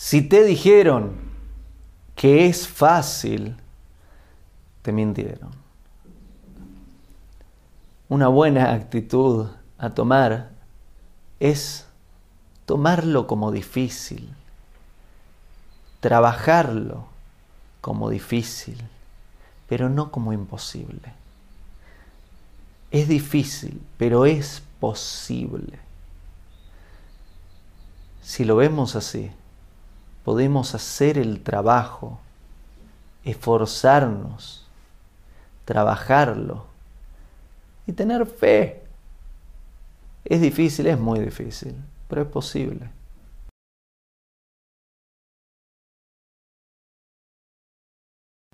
Si te dijeron que es fácil, te mintieron. Una buena actitud a tomar es tomarlo como difícil, trabajarlo como difícil, pero no como imposible. Es difícil, pero es posible. Si lo vemos así, podemos hacer el trabajo, esforzarnos, trabajarlo y tener fe. Es difícil, es muy difícil, pero es posible.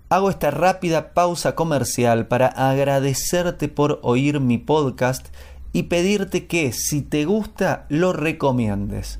Hago esta rápida pausa comercial para agradecerte por oír mi podcast y pedirte que si te gusta lo recomiendes.